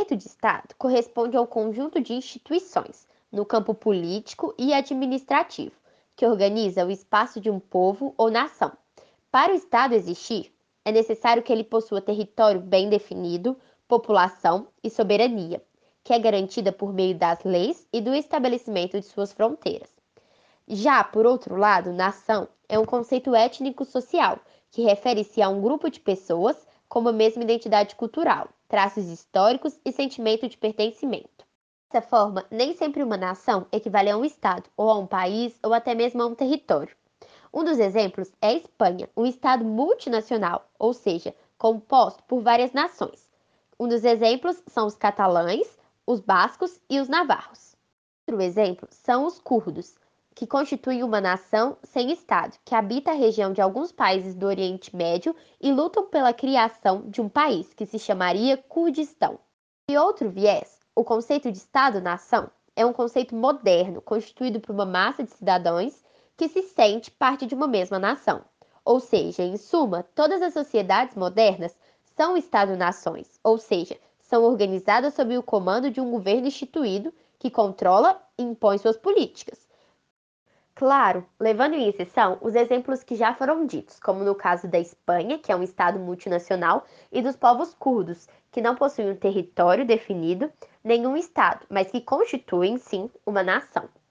conceito de Estado corresponde ao conjunto de instituições, no campo político e administrativo, que organiza o espaço de um povo ou nação. Para o Estado existir, é necessário que ele possua território bem definido, população e soberania, que é garantida por meio das leis e do estabelecimento de suas fronteiras. Já, por outro lado, nação é um conceito étnico-social que refere-se a um grupo de pessoas com a mesma identidade cultural, traços históricos e sentimento de pertencimento. Dessa forma, nem sempre uma nação equivale a um Estado, ou a um país, ou até mesmo a um território. Um dos exemplos é a Espanha, um Estado multinacional, ou seja, composto por várias nações. Um dos exemplos são os catalães, os bascos e os navarros. Outro exemplo são os curdos, que constituem uma nação sem Estado, que habita a região de alguns países do Oriente Médio e lutam pela criação de um país que se chamaria Kurdistão. E outro viés, o conceito de Estado-nação é um conceito moderno, constituído por uma massa de cidadãos que se sente parte de uma mesma nação. Ou seja, em suma, todas as sociedades modernas são Estado-nações, ou seja, são organizadas sob o comando de um governo instituído que controla e impõe suas políticas. Claro, levando em exceção os exemplos que já foram ditos, como no caso da Espanha, que é um Estado multinacional, e dos povos curdos, que não possuem um território definido, nenhum Estado, mas que constituem, sim, uma nação.